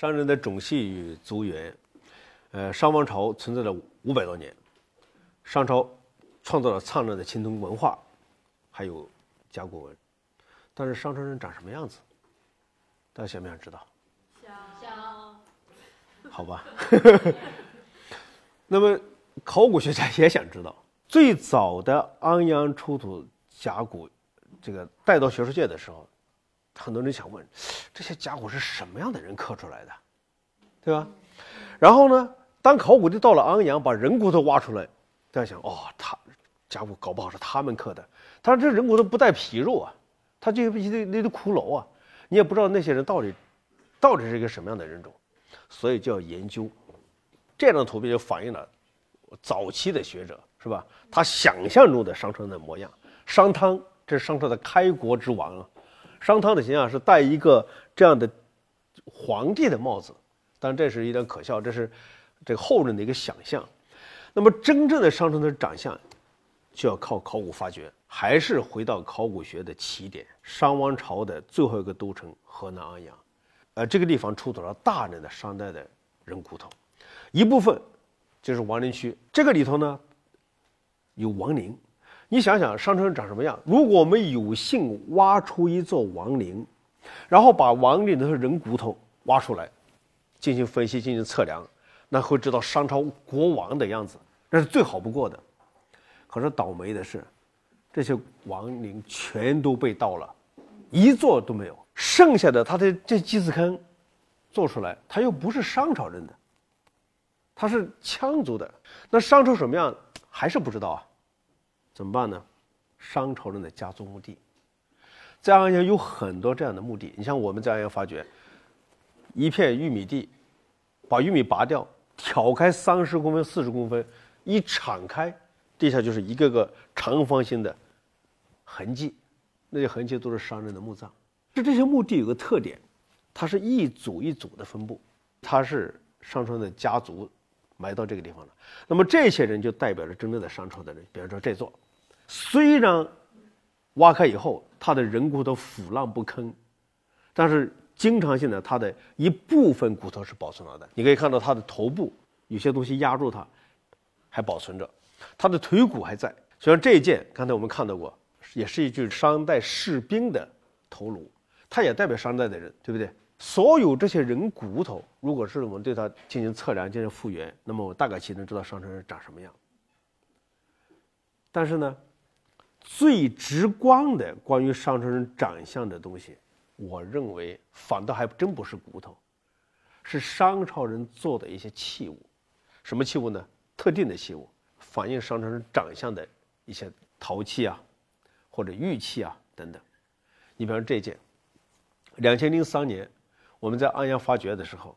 商人的种系与族源，呃，商王朝存在了五百多年，商朝创造了灿烂的青铜文化，还有甲骨文，但是商朝人长什么样子？大家想不想知道？想，好吧。那么，考古学家也想知道，最早的安阳出土甲骨，这个带到学术界的时候，很多人想问，这些甲骨是什么样的人刻出来的，对吧？然后呢，当考古队到了安阳，把人骨头挖出来，大家想，哦，他甲骨搞不好是他们刻的。他说这人骨头不带皮肉啊，他就一堆那堆骷髅啊，你也不知道那些人到底到底是一个什么样的人种，所以就要研究。这张图片就反映了早期的学者是吧？他想象中的商朝的模样。商汤这是商朝的开国之王啊，商汤的形象是戴一个这样的皇帝的帽子，但这是一点可笑，这是这个后人的一个想象。那么真正的商汤的长相，就要靠考古发掘，还是回到考古学的起点——商王朝的最后一个都城河南安阳。呃，这个地方出土了大量的商代的人骨头。一部分就是王陵区，这个里头呢有王陵。你想想，商朝人长什么样？如果我们有幸挖出一座王陵，然后把王陵的人骨头挖出来，进行分析、进行测量，那会知道商朝国王的样子，那是最好不过的。可是倒霉的是，这些王陵全都被盗了，一座都没有。剩下的他的这祭祀坑做出来，他又不是商朝人的。他是羌族的，那商朝什么样还是不知道啊？怎么办呢？商朝人的家族墓地，在安阳有很多这样的墓地。你像我们在安阳发掘一片玉米地，把玉米拔掉，挑开三十公分、四十公分，一敞开，地下就是一个个长方形的痕迹，那些痕迹都是商人的墓葬。就这些墓地有个特点，它是一组一组的分布，它是商朝的家族。埋到这个地方了，那么这些人就代表着真正的商朝的人。比方说这座，虽然挖开以后，他的人骨头腐烂不堪，但是经常性的，他的一部分骨头是保存了的。你可以看到他的头部有些东西压住它，还保存着，他的腿骨还在。就像这一件，刚才我们看到过，也是一具商代士兵的头颅，它也代表商代的人，对不对？所有这些人骨头，如果是我们对它进行测量、进行复原，那么我大概其能知道商朝人长什么样。但是呢，最直观的关于商朝人长相的东西，我认为反倒还真不是骨头，是商朝人做的一些器物。什么器物呢？特定的器物，反映商朝人长相的一些陶器啊，或者玉器啊等等。你比方说这件，两千零三年。我们在安阳发掘的时候，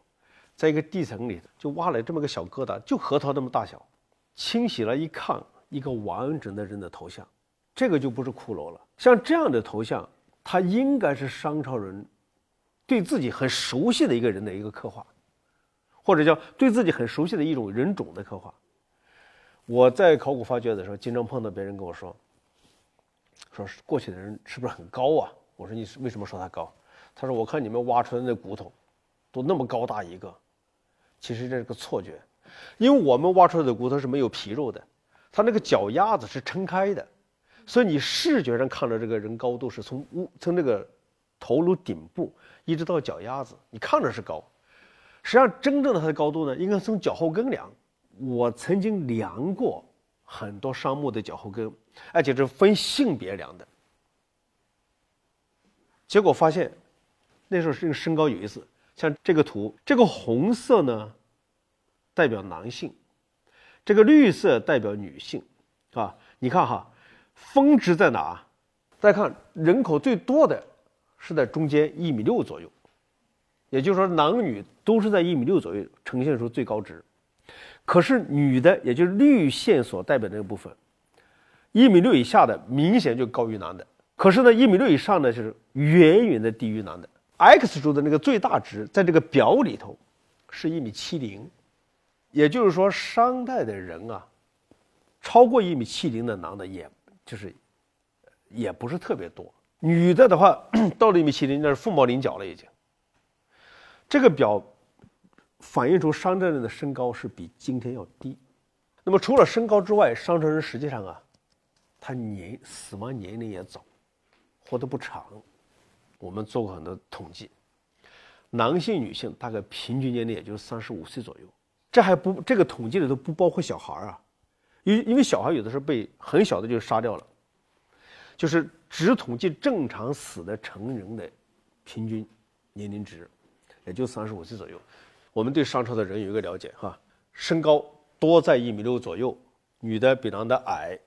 在一个地层里就挖了这么个小疙瘩，就核桃那么大小，清洗了一看，一个完整的人的头像，这个就不是骷髅了。像这样的头像，它应该是商朝人对自己很熟悉的一个人的一个刻画，或者叫对自己很熟悉的一种人种的刻画。我在考古发掘的时候，经常碰到别人跟我说，说过去的人是不是很高啊？我说你为什么说他高？他说：“我看你们挖出来的那骨头，都那么高大一个，其实这是个错觉，因为我们挖出来的骨头是没有皮肉的，他那个脚丫子是撑开的，所以你视觉上看到这个人高度是从屋从那个头颅顶部一直到脚丫子，你看着是高，实际上真正的它的高度呢，应该从脚后跟量。我曾经量过很多商墓的脚后跟，而且是分性别量的，结果发现。”那时候这个身高有意思，像这个图，这个红色呢代表男性，这个绿色代表女性，啊，你看哈，峰值在哪？大家看，人口最多的是在中间一米六左右，也就是说男女都是在一米六左右呈现出最高值，可是女的，也就是绿线所代表那个部分，一米六以下的明显就高于男的，可是呢，一米六以上的就是远远的低于男的。X 轴的那个最大值在这个表里头是一米七零，也就是说，商代的人啊，超过一米七零的男的，也就是也不是特别多。女的的话，到了一米七零，那是凤毛麟角了已经。这个表反映出商纣人的身高是比今天要低。那么除了身高之外，商纣人实际上啊，他年死亡年龄也早，活得不长。我们做过很多统计，男性、女性大概平均年龄也就三十五岁左右。这还不这个统计里头不包括小孩啊，因因为小孩有的时候被很小的就杀掉了，就是只统计正常死的成人的平均年龄值，也就三十五岁左右。我们对商朝的人有一个了解哈，身高多在一米六左右，女的比男的矮，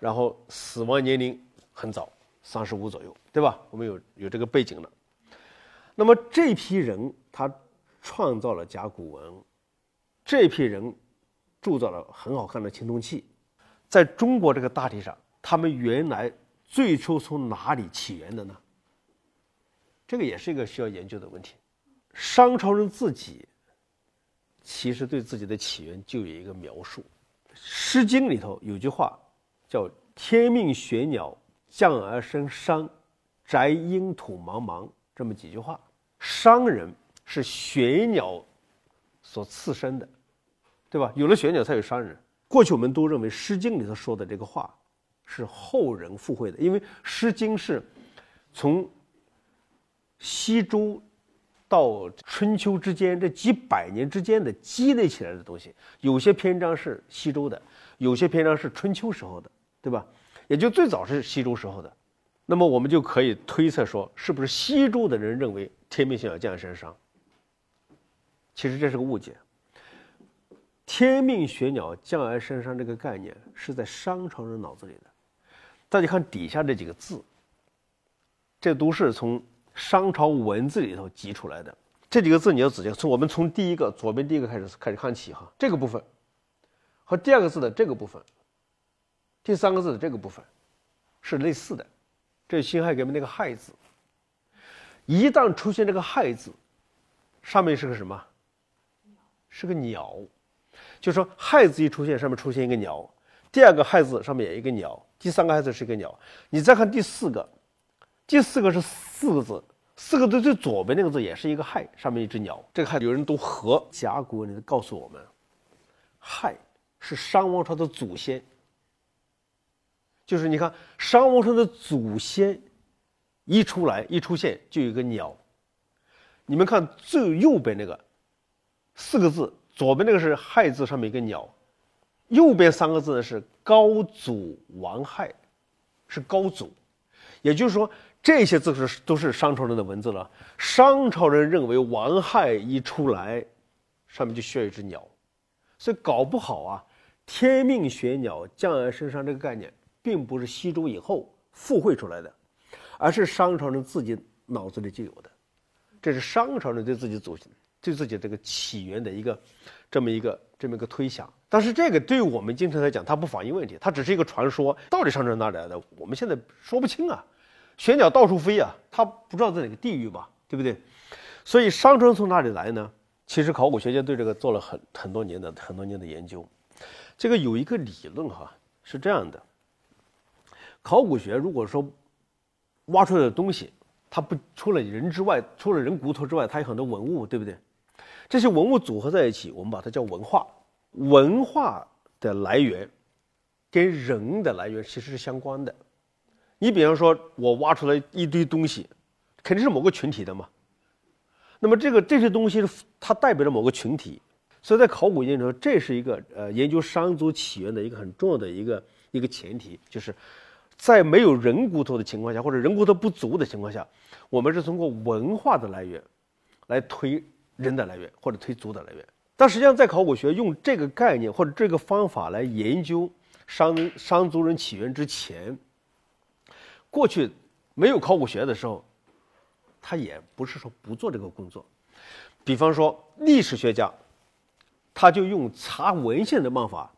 然后死亡年龄很早。三十五左右，对吧？我们有有这个背景了。那么这批人他创造了甲骨文，这批人铸造了很好看的青铜器。在中国这个大地上，他们原来最初从哪里起源的呢？这个也是一个需要研究的问题。商朝人自己其实对自己的起源就有一个描述，《诗经》里头有句话叫“天命玄鸟”。降而生商，宅阴土茫茫，这么几句话。商人是玄鸟所赐生的，对吧？有了玄鸟，才有商人。过去我们都认为《诗经》里头说的这个话是后人附会的，因为《诗经》是从西周到春秋之间这几百年之间的积累起来的东西。有些篇章是西周的，有些篇章是春秋时候的，对吧？也就最早是西周时候的，那么我们就可以推测说，是不是西周的人认为天命玄鸟降而生商？其实这是个误解。天命玄鸟降而生商这个概念是在商朝人脑子里的。大家看底下这几个字，这都是从商朝文字里头挤出来的。这几个字你要仔细从我们从第一个左边第一个开始开始看起哈，这个部分和第二个字的这个部分。第三个字的这个部分是类似的，这辛亥革命那个“亥”字，一旦出现这个“亥”字，上面是个什么？是个鸟，就说“亥”字一出现，上面出现一个鸟。第二个“亥”字上面也一个鸟，第三个“亥”字是一个鸟。你再看第四个，第四个是四个字，四个字最左边那个字也是一个“亥”，上面一只鸟。这个“亥”有人读和甲骨文里告诉我们，“亥”是商王朝的祖先。就是你看，商王朝的祖先一出来一出现，就有一个鸟。你们看最右边那个四个字，左边那个是“亥”字，上面一个鸟；右边三个字呢是“高祖王亥”，是高祖。也就是说，这些字是都是商朝人的文字了。商朝人认为王亥一出来，上面就需要一只鸟，所以搞不好啊，“天命玄鸟降而生商”这个概念。并不是西周以后附会出来的，而是商朝人自己脑子里就有的。这是商朝人对自己祖先、对自己这个起源的一个这么一个这么一个推想。但是这个对于我们今天来讲，它不反映问题，它只是一个传说。到底商朝哪里来的？我们现在说不清啊。玄鸟到处飞啊，它不知道在哪个地域吧，对不对？所以商城从哪里来呢？其实考古学家对这个做了很很多年的很多年的研究。这个有一个理论哈，是这样的。考古学如果说挖出来的东西，它不除了人之外，除了人骨头之外，它有很多文物，对不对？这些文物组合在一起，我们把它叫文化。文化的来源跟人的来源其实是相关的。你比方说，我挖出来一堆东西，肯定是某个群体的嘛。那么这个这些东西它代表着某个群体，所以在考古研究中，这是一个呃研究商族起源的一个很重要的一个一个前提，就是。在没有人骨头的情况下，或者人骨头不足的情况下，我们是通过文化的来源来推人的来源或者推族的来源。但实际上，在考古学用这个概念或者这个方法来研究商商族人起源之前，过去没有考古学的时候，他也不是说不做这个工作。比方说，历史学家他就用查文献的办法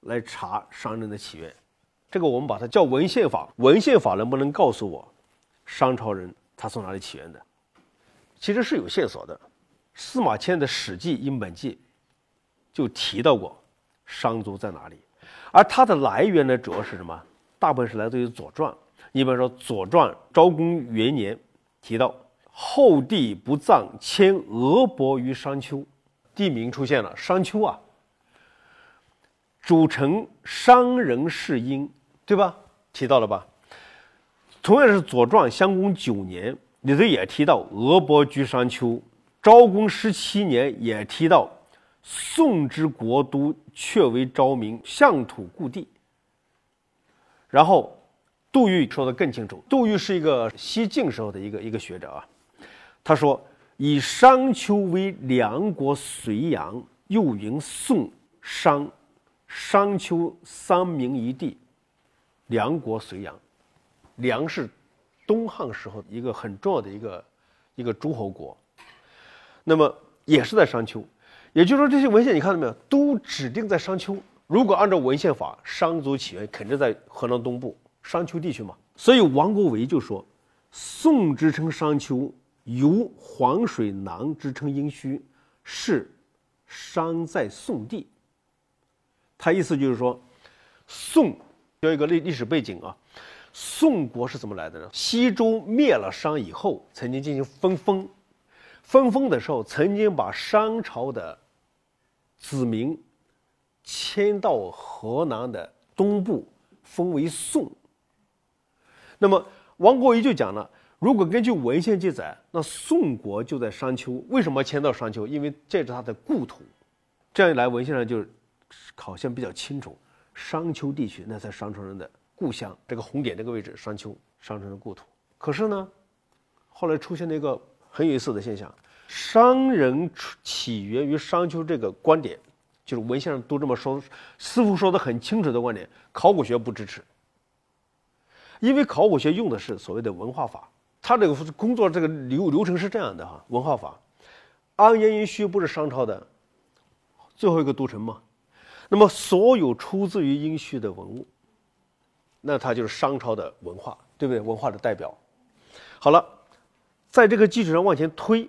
来查商人的起源。这个我们把它叫文献法。文献法能不能告诉我，商朝人他从哪里起源的？其实是有线索的。司马迁的《史记·殷本纪》就提到过商族在哪里，而它的来源呢，主要是什么？大部分是来自于《左传》。你比方说，《左传》昭公元年提到后帝不葬迁俄伯于商丘，地名出现了商丘啊。主城商人氏殷，对吧？提到了吧？同样是《左传》襄公九年里头也提到俄伯居商丘，昭公十七年也提到宋之国都却为昭明，相土故地。然后杜预说的更清楚，杜预是一个西晋时候的一个一个学者啊，他说以商丘为梁国隋阳，又云宋商。商丘三明一地，梁国隋阳，梁是东汉时候一个很重要的一个一个诸侯国，那么也是在商丘，也就是说这些文献你看到没有，都指定在商丘。如果按照文献法，商族起源肯定在河南东部商丘地区嘛。所以王国维就说：“宋之称商丘，由黄水南之称殷墟，是商在宋地。”他意思就是说，宋有一个历历史背景啊，宋国是怎么来的呢？西周灭了商以后，曾经进行分封，分封的时候曾经把商朝的子民迁到河南的东部，封为宋。那么王国维就讲了，如果根据文献记载，那宋国就在商丘，为什么迁到商丘？因为这是他的故土。这样一来，文献上就。考现比较清楚，商丘地区那在商朝人的故乡，这个红点这个位置，商丘，商朝的故土。可是呢，后来出现了一个很有意思的现象：商人起源于商丘这个观点，就是文献上都这么说，似乎说的很清楚的观点，考古学不支持。因为考古学用的是所谓的文化法，他这个工作这个流流程是这样的哈，文化法，安阳殷墟不是商朝的最后一个都城吗？那么，所有出自于殷墟的文物，那它就是商朝的文化，对不对？文化的代表。好了，在这个基础上往前推，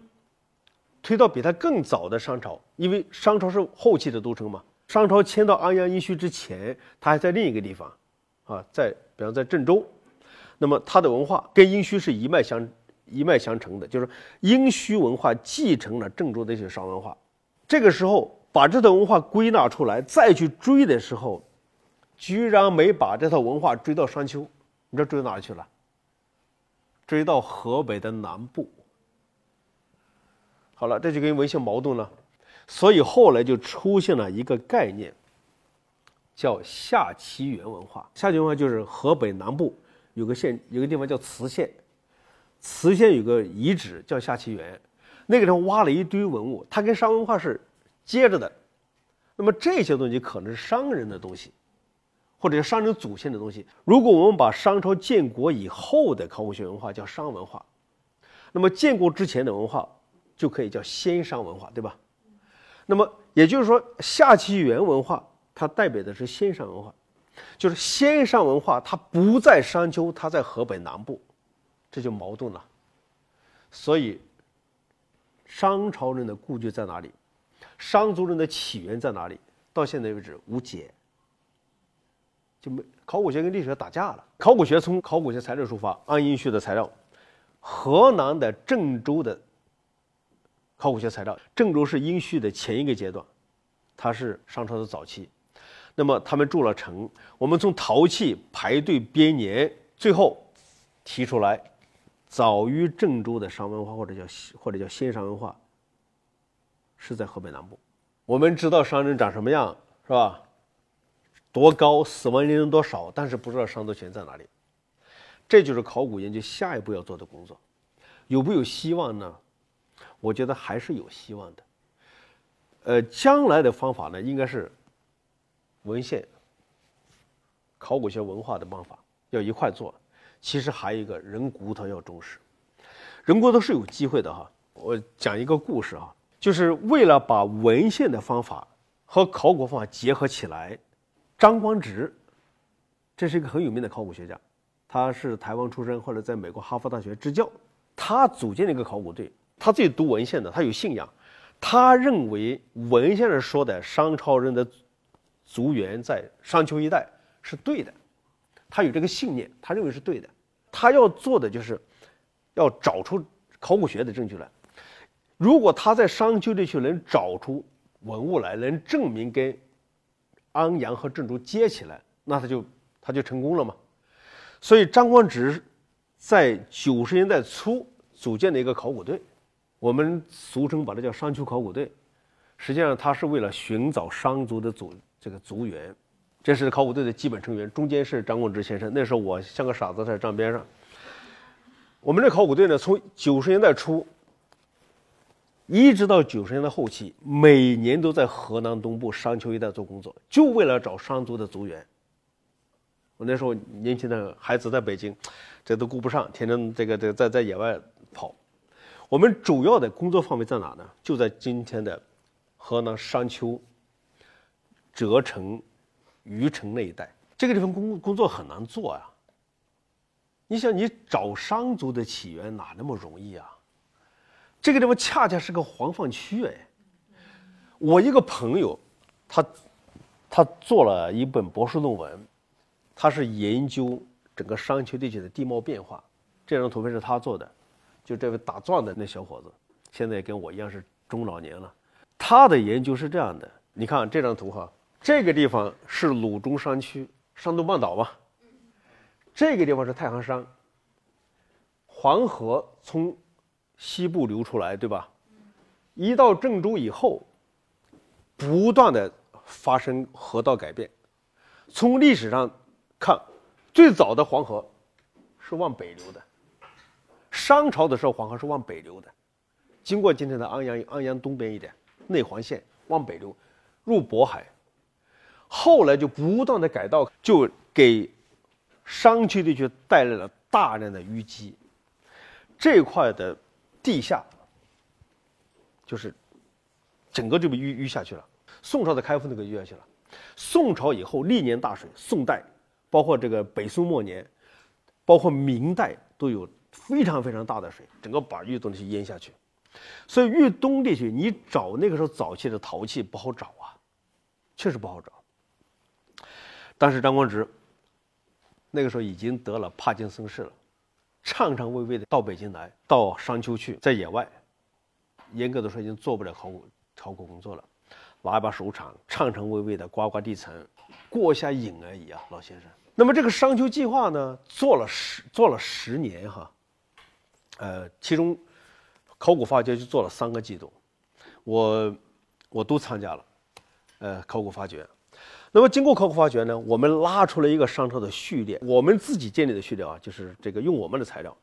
推到比它更早的商朝，因为商朝是后期的都城嘛。商朝迁到安阳殷墟之前，它还在另一个地方，啊，在比方在郑州。那么它的文化跟殷墟是一脉相一脉相承的，就是殷墟文化继承了郑州的一些商文化。这个时候。把这套文化归纳出来，再去追的时候，居然没把这套文化追到商丘，你知道追到哪里去了？追到河北的南部。好了，这就跟文献矛盾了，所以后来就出现了一个概念，叫下齐原文化。下齐文化就是河北南部有个县，有个地方叫磁县，磁县有个遗址叫下齐原，那个地方挖了一堆文物，它跟商文化是。接着的，那么这些东西可能是商人的东西，或者商人祖先的东西。如果我们把商朝建国以后的考古学文化叫商文化，那么建国之前的文化就可以叫先商文化，对吧？那么也就是说，夏齐元文化它代表的是先商文化，就是先商文化它不在商丘，它在河北南部，这就矛盾了。所以，商朝人的故居在哪里？商族人的起源在哪里？到现在为止无解，就没考古学跟历史学打架了。考古学从考古学材料出发，按殷墟的材料，河南的郑州的考古学材料，郑州是殷墟的前一个阶段，它是商朝的早期。那么他们筑了城，我们从陶器排队编年，最后提出来，早于郑州的商文化或者叫或者叫先商文化。是在河北南部，我们知道商人长什么样，是吧？多高，死亡人数多少，但是不知道商族群在哪里。这就是考古研究下一步要做的工作，有没有希望呢？我觉得还是有希望的。呃，将来的方法呢，应该是文献、考古学文化的方法要一块做。其实还有一个人骨头要重视，人骨头是有机会的哈。我讲一个故事哈。就是为了把文献的方法和考古方法结合起来，张光直，这是一个很有名的考古学家，他是台湾出生，后来在美国哈佛大学支教。他组建了一个考古队，他自己读文献的，他有信仰，他认为文献上说的商朝人的族源在商丘一带是对的，他有这个信念，他认为是对的。他要做的就是要找出考古学的证据来。如果他在商丘地区能找出文物来，能证明跟安阳和郑州接起来，那他就他就成功了嘛。所以张光直在九十年代初组建的一个考古队，我们俗称把它叫商丘考古队。实际上，他是为了寻找商族的祖这个族源。这是考古队的基本成员，中间是张光直先生。那时候我像个傻子在站边上。我们这考古队呢，从九十年代初一直到九十年代后期，每年都在河南东部商丘一带做工作，就为了找商族的族源。我那时候年轻的孩子在北京，这都顾不上，天天这个这个在在野外跑。我们主要的工作范围在哪呢？就在今天的河南商丘、谪城。虞城那一带，这个地方工工作很难做啊。你想，你找商族的起源哪那么容易啊？这个地方恰恰是个黄泛区哎。我一个朋友，他他做了一本博士论文，他是研究整个商丘地区的地貌变化。这张图片是他做的，就这位打壮的那小伙子，现在跟我一样是中老年了。他的研究是这样的，你看这张图哈。这个地方是鲁中山区山东半岛吧？这个地方是太行山。黄河从西部流出来，对吧？一到郑州以后，不断的发生河道改变。从历史上看，最早的黄河是往北流的。商朝的时候，黄河是往北流的，经过今天的安阳，安阳东边一点内环线往北流，入渤海。后来就不断的改道，就给商丘地区带来了大量的淤积。这块的地下就是整个就被淤淤下去了。宋朝的开封都给淤下去了。宋朝以后历年大水，宋代包括这个北宋末年，包括明代都有非常非常大的水，整个把豫东地区淹下去。所以豫东地区你找那个时候早期的陶器不好找啊，确实不好找。当时张光直那个时候已经得了帕金森氏了，颤颤巍巍的到北京来，到商丘去，在野外，严格的说已经做不了考古考古工作了，拿一把手铲，颤颤巍巍的刮刮地层，过一下瘾而已啊，老先生。那么这个商丘计划呢，做了十做了十年哈，呃，其中考古发掘就做了三个季度，我我都参加了，呃，考古发掘。那么经过考古发掘呢，我们拉出了一个商朝的序列，我们自己建立的序列啊，就是这个用我们的材料，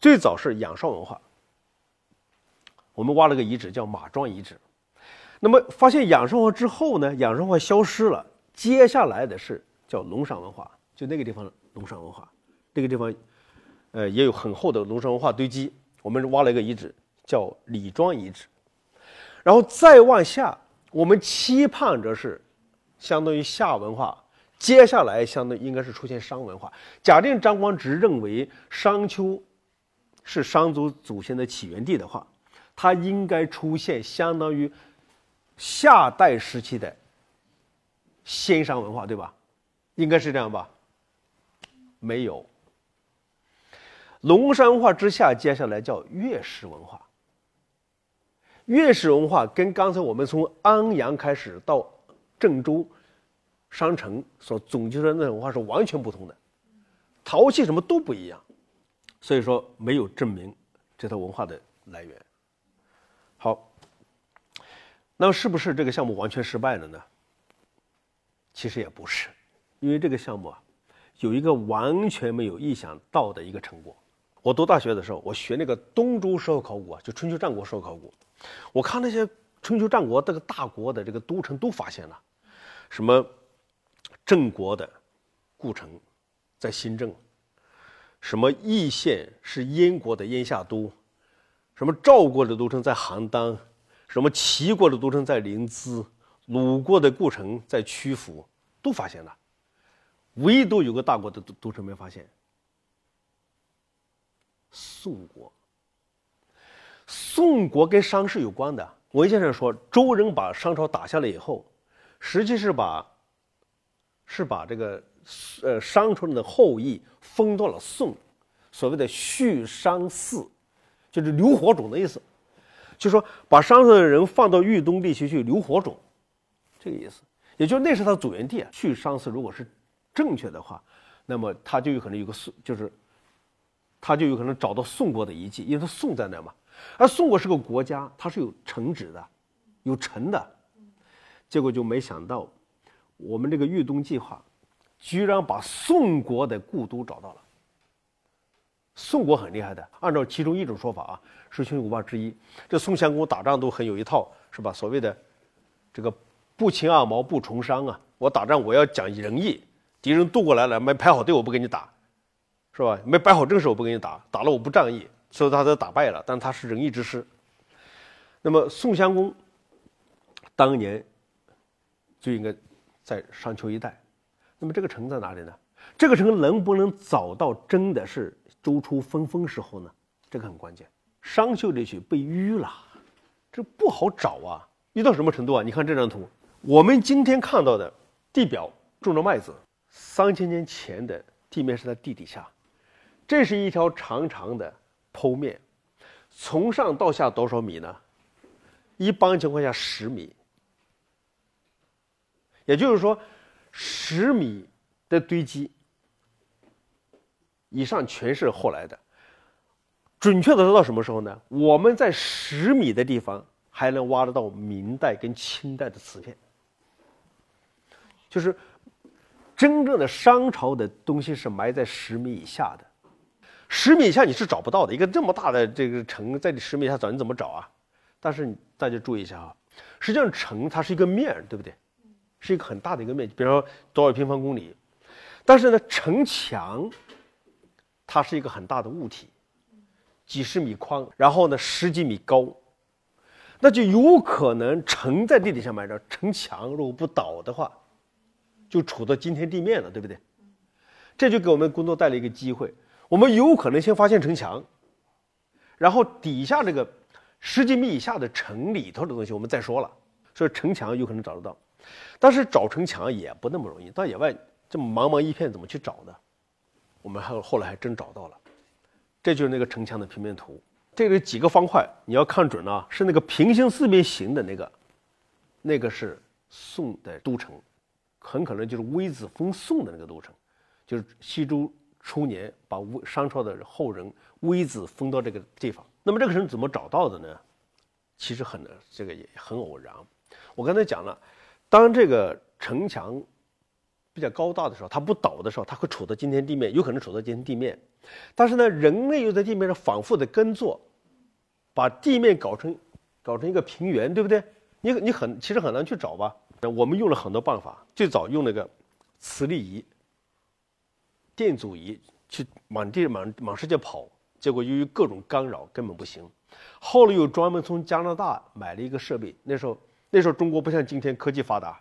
最早是仰韶文化，我们挖了个遗址叫马庄遗址，那么发现仰韶文化之后呢，仰韶文化消失了，接下来的是叫龙山文化，就那个地方龙山文化，这个地方，呃也有很厚的龙山文化堆积，我们挖了一个遗址叫李庄遗址，然后再往下，我们期盼着是。相当于夏文化，接下来相当应该是出现商文化。假定张光直认为商丘是商族祖先的起源地的话，它应该出现相当于夏代时期的先商文化，对吧？应该是这样吧？没有。龙山文化之下，接下来叫月氏文化。月氏文化跟刚才我们从安阳开始到。郑州商城所总结的那种文化是完全不同的，陶器什么都不一样，所以说没有证明这套文化的来源。好，那么是不是这个项目完全失败了呢？其实也不是，因为这个项目啊，有一个完全没有意想到的一个成果。我读大学的时候，我学那个东周时候考古啊，就春秋战国时候考古，我看那些春秋战国这个大国的这个都城都发现了。什么郑国的故城在新郑，什么易县是燕国的燕下都，什么赵国的都城在邯郸，什么齐国的都城在临淄，鲁国的故城在曲阜，都发现了，唯独有个大国的都都城没发现。宋国，宋国跟商是有关的。文献上说，周人把商朝打下来以后。实际是把，是把这个呃商朝的后裔封到了宋，所谓的续商祀，就是留火种的意思，就说把商朝的人放到豫东地区去留火种，这个意思。也就是那是他祖源地啊。去商祀如果是正确的话，那么他就有可能有个宋，就是他就有可能找到宋国的遗迹，因为他宋在那嘛。而宋国是个国家，它是有城址的，有城的。结果就没想到，我们这个豫东计划，居然把宋国的故都找到了。宋国很厉害的，按照其中一种说法啊，是群五霸之一。这宋襄公打仗都很有一套，是吧？所谓的这个不擒二毛不从商啊，我打仗我要讲仁义，敌人渡过来了没排好队我不跟你打，是吧？没摆好阵势我不跟你打，打了我不仗义，所以他都打败了。但他是仁义之师。那么宋襄公当年就应该在商丘一带。那么这个城在哪里呢？这个城能不能找到真的是？周初分封时候呢，这个很关键。商丘地区被淤了，这不好找啊！淤到什么程度啊？你看这张图，我们今天看到的地表种着麦子，三千年前的地面是在地底下。这是一条长长的剖面，从上到下多少米呢？一般情况下十米，也就是说，十米的堆积。以上全是后来的，准确的说到什么时候呢？我们在十米的地方还能挖得到明代跟清代的瓷片，就是真正的商朝的东西是埋在十米以下的，十米以下你是找不到的。一个这么大的这个城在你十米以下找你怎么找啊？但是大家注意一下啊，实际上城它是一个面，对不对？是一个很大的一个面积，比如说多少平方公里，但是呢城墙。它是一个很大的物体，几十米宽，然后呢十几米高，那就有可能城在地底下埋着，城墙如果不倒的话，就处到今天地面了，对不对？这就给我们工作带来一个机会，我们有可能先发现城墙，然后底下这个十几米以下的城里头的东西我们再说了。所以城墙有可能找得到，但是找城墙也不那么容易，到野外这么茫茫一片，怎么去找呢？我们还后来还真找到了，这就是那个城墙的平面图。这里几个方块，你要看准了，是那个平行四边形的那个，那个是宋的都城，很可能就是微子封宋的那个都城，就是西周初年把商朝的后人微子封到这个地方。那么这个城怎么找到的呢？其实很这个也很偶然。我刚才讲了，当这个城墙。比较高大的时候，它不倒的时候，它会杵在今天地面，有可能杵在今天地面。但是呢，人类又在地面上反复的耕作，把地面搞成搞成一个平原，对不对？你你很其实很难去找吧？我们用了很多办法，最早用那个磁力仪、电阻仪去满地满满世界跑，结果由于各种干扰根本不行。后来又专门从加拿大买了一个设备，那时候那时候中国不像今天科技发达。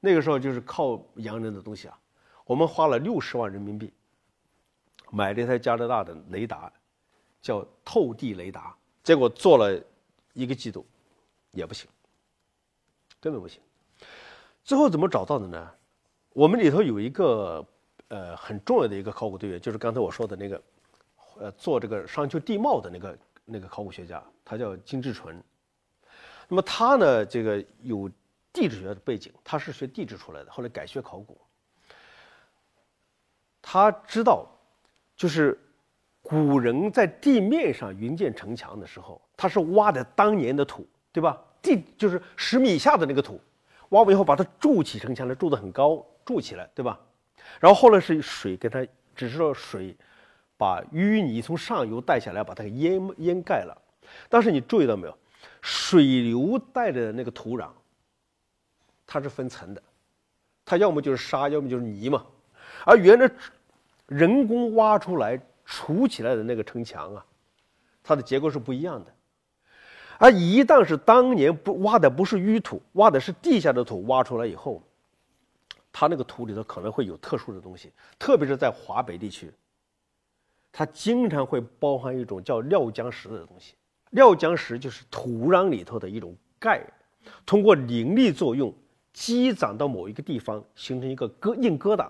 那个时候就是靠洋人的东西啊，我们花了六十万人民币买了一台加拿大的雷达，叫透地雷达，结果做了一个季度也不行，根本不行。最后怎么找到的呢？我们里头有一个呃很重要的一个考古队员，就是刚才我说的那个呃做这个商丘地貌的那个那个考古学家，他叫金志纯。那么他呢，这个有。地质学的背景，他是学地质出来的，后来改学考古。他知道，就是古人在地面上营建城墙的时候，他是挖的当年的土，对吧？地就是十米以下的那个土，挖完以后把它筑起城墙来，筑得很高，筑起来，对吧？然后后来是水给它，只是说水把淤泥从上游带下来，把它给淹淹盖了。但是你注意到没有，水流带的那个土壤。它是分层的，它要么就是沙，要么就是泥嘛。而原来人工挖出来、储起来的那个城墙啊，它的结构是不一样的。而一旦是当年不挖的不是淤土，挖的是地下的土，挖出来以后，它那个土里头可能会有特殊的东西，特别是在华北地区，它经常会包含一种叫料浆石的东西。料浆石就是土壤里头的一种钙，通过凝力作用。积攒到某一个地方，形成一个疙硬疙瘩，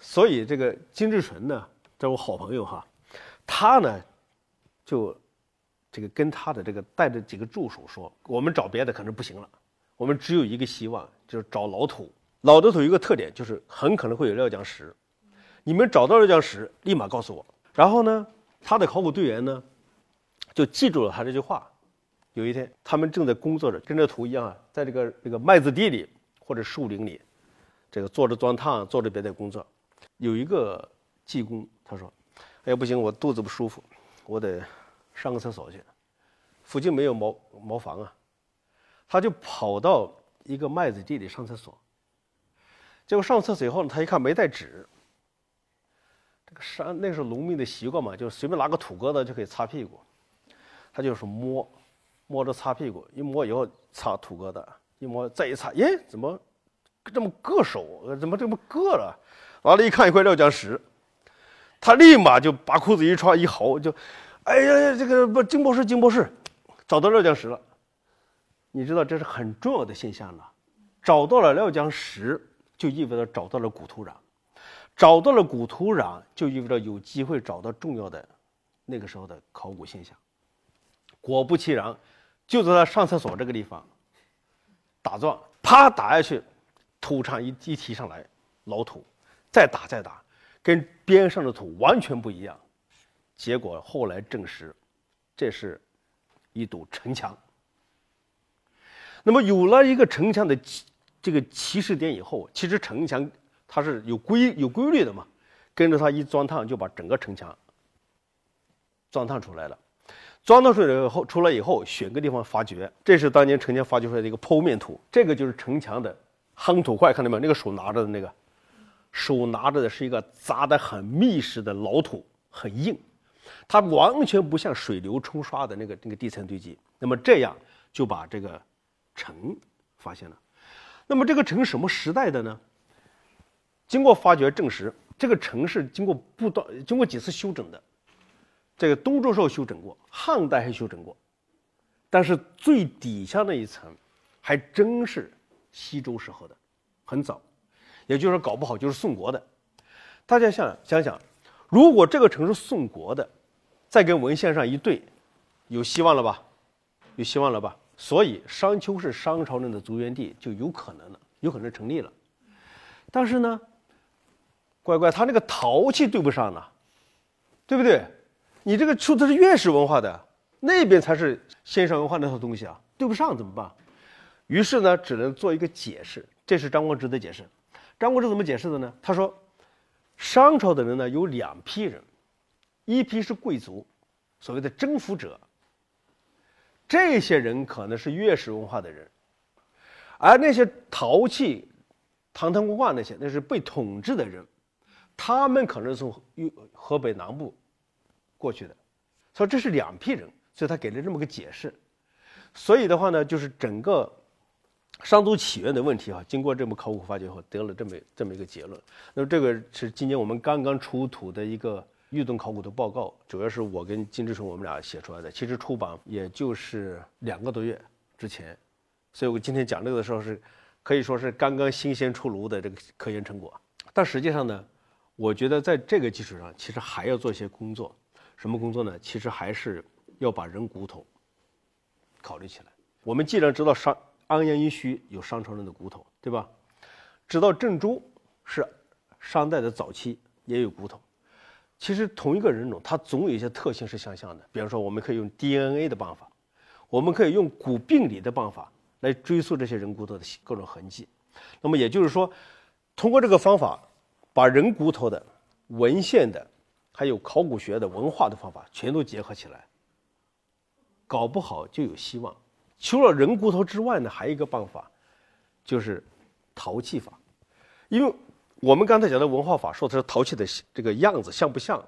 所以这个金志纯呢，这我好朋友哈，他呢就这个跟他的这个带着几个助手说，我们找别的可能不行了，我们只有一个希望，就是找老土。老的土有一个特点，就是很可能会有料浆石。你们找到料浆石，立马告诉我。然后呢，他的考古队员呢，就记住了他这句话。有一天，他们正在工作着，跟这图一样啊，在这个这个麦子地里或者树林里，这个做着钻探，做着别的工作。有一个技工，他说：“哎呀，不行，我肚子不舒服，我得上个厕所去。附近没有茅茅房啊。”他就跑到一个麦子地里上厕所。结果上厕所以后呢，他一看没带纸。这个山那是农民的习惯嘛，就随便拿个土疙瘩就可以擦屁股。他就是摸，摸着擦屁股，一摸以后擦土疙瘩，一摸再一擦，耶，怎么这么硌手？怎么这么硌了？完了，一看一块料浆石，他立马就把裤子一穿一嚎，就，哎呀，这个不，金博士，金博士，找到料浆石了。你知道这是很重要的现象了，找到了料浆石。就意味着找到了古土壤，找到了古土壤，就意味着有机会找到重要的那个时候的考古现象。果不其然，就在他上厕所这个地方打钻，啪打下去，土场一一提上来，老土，再打再打，跟边上的土完全不一样。结果后来证实，这是一堵城墙。那么有了一个城墙的。这个起始点以后，其实城墙它是有规有规律的嘛，跟着它一钻探就把整个城墙钻探出来了。钻到水里以后，出来以后选个地方发掘，这是当年城墙发掘出来的一个剖面图。这个就是城墙的夯土块，看到没有？那个手拿着的那个，手拿着的是一个砸得很密实的老土，很硬，它完全不像水流冲刷的那个那个地层堆积。那么这样就把这个城发现了。那么这个城什么时代的呢？经过发掘证实，这个城是经过不断、经过几次修整的。这个东周时候修整过，汉代还修整过，但是最底下那一层，还真是西周时候的，很早，也就是说搞不好就是宋国的。大家想想想，如果这个城是宋国的，再跟文献上一对，有希望了吧？有希望了吧？所以商丘是商朝人的族源地，就有可能了，有可能成立了。但是呢，乖乖，他那个陶器对不上呢，对不对？你这个出的是原始文化的，那边才是先商文化那套东西啊，对不上怎么办？于是呢，只能做一个解释。这是张光直的解释。张光直怎么解释的呢？他说，商朝的人呢有两批人，一批是贵族，所谓的征服者。这些人可能是越史文化的人，而那些陶器、唐唐古罐那些，那是被统治的人，他们可能从河北南部过去的，所以这是两批人，所以他给了这么个解释。所以的话呢，就是整个商族起源的问题啊，经过这么考古发掘后，得了这么这么一个结论。那么这个是今年我们刚刚出土的一个。玉洞考古的报告主要是我跟金志成我们俩写出来的，其实出版也就是两个多月之前，所以我今天讲这个的时候是可以说是刚刚新鲜出炉的这个科研成果。但实际上呢，我觉得在这个基础上，其实还要做一些工作。什么工作呢？其实还是要把人骨头考虑起来。我们既然知道商安阳殷墟有商朝人的骨头，对吧？知道郑州是商代的早期也有骨头。其实同一个人种，它总有一些特性是相像的。比方说，我们可以用 DNA 的办法，我们可以用骨病理的办法来追溯这些人骨头的各种痕迹。那么也就是说，通过这个方法，把人骨头的文献的，还有考古学的文化的方法全都结合起来，搞不好就有希望。除了人骨头之外呢，还有一个办法，就是陶器法，因为。我们刚才讲的文化法说的是陶器的这个样子像不像，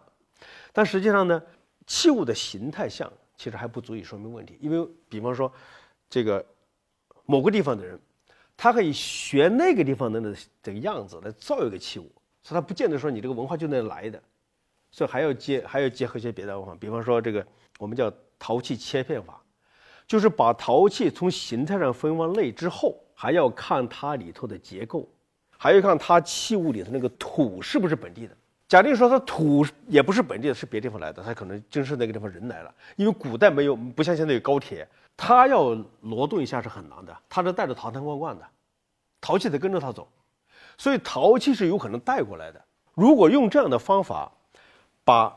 但实际上呢，器物的形态像其实还不足以说明问题。因为比方说，这个某个地方的人，他可以学那个地方的这个样子来造一个器物，所以他不见得说你这个文化就那来的，所以还要结还要结合一些别的方法。比方说这个我们叫陶器切片法，就是把陶器从形态上分完类之后，还要看它里头的结构。还要看它器物里头那个土是不是本地的，假定说它土也不是本地的，是别地方来的，它可能真是那个地方人来了。因为古代没有不像现在有高铁，他要挪动一下是很难的，他是带着陶坛罐罐的，陶器得跟着他走，所以陶器是有可能带过来的。如果用这样的方法，把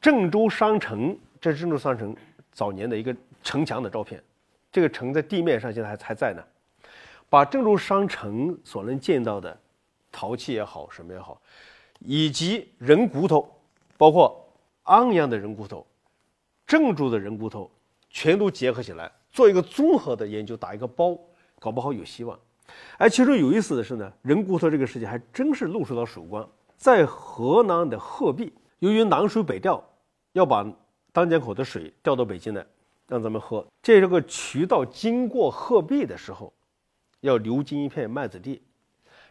郑州商城，这是郑州商城早年的一个城墙的照片，这个城在地面上现在还还在呢，把郑州商城所能见到的陶器也好，什么也好。以及人骨头，包括安阳的人骨头、郑州的人骨头，全都结合起来做一个综合的研究，打一个包，搞不好有希望。而其中有意思的是呢，人骨头这个事情还真是露出了曙光。在河南的鹤壁，由于南水北调，要把丹江口的水调到北京来，让咱们喝。这这个渠道经过鹤壁的时候，要流经一片麦子地。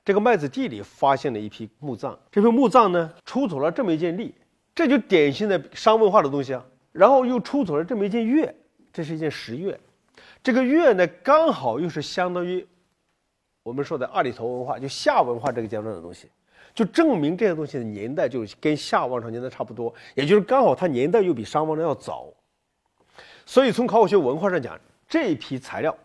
这个麦子地里发现了一批墓葬，这批墓葬呢出土了这么一件立，这就典型的商文化的东西啊。然后又出土了这么一件钺，这是一件石钺，这个钺呢刚好又是相当于我们说的二里头文化，就夏文化这个阶段的东西，就证明这些东西的年代就跟夏王朝年代差不多，也就是刚好它年代又比商王朝要早。所以从考古学文化上讲，这批材料，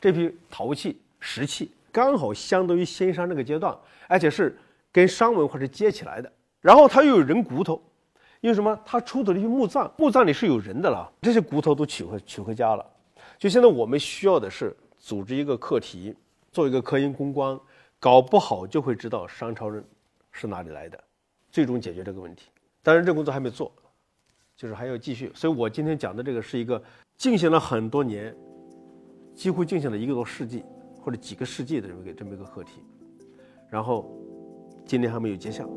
这批陶器、石器。刚好相当于先商那个阶段，而且是跟商文化是接起来的。然后它又有人骨头，因为什么？它出土了一批墓葬，墓葬里是有人的了，这些骨头都取回取回家了。就现在我们需要的是组织一个课题，做一个科研攻关，搞不好就会知道商朝人是哪里来的，最终解决这个问题。当然，这工作还没做，就是还要继续。所以我今天讲的这个是一个进行了很多年，几乎进行了一个多世纪。或者几个世纪的这么一个这么一个课题，然后今天还没有结项。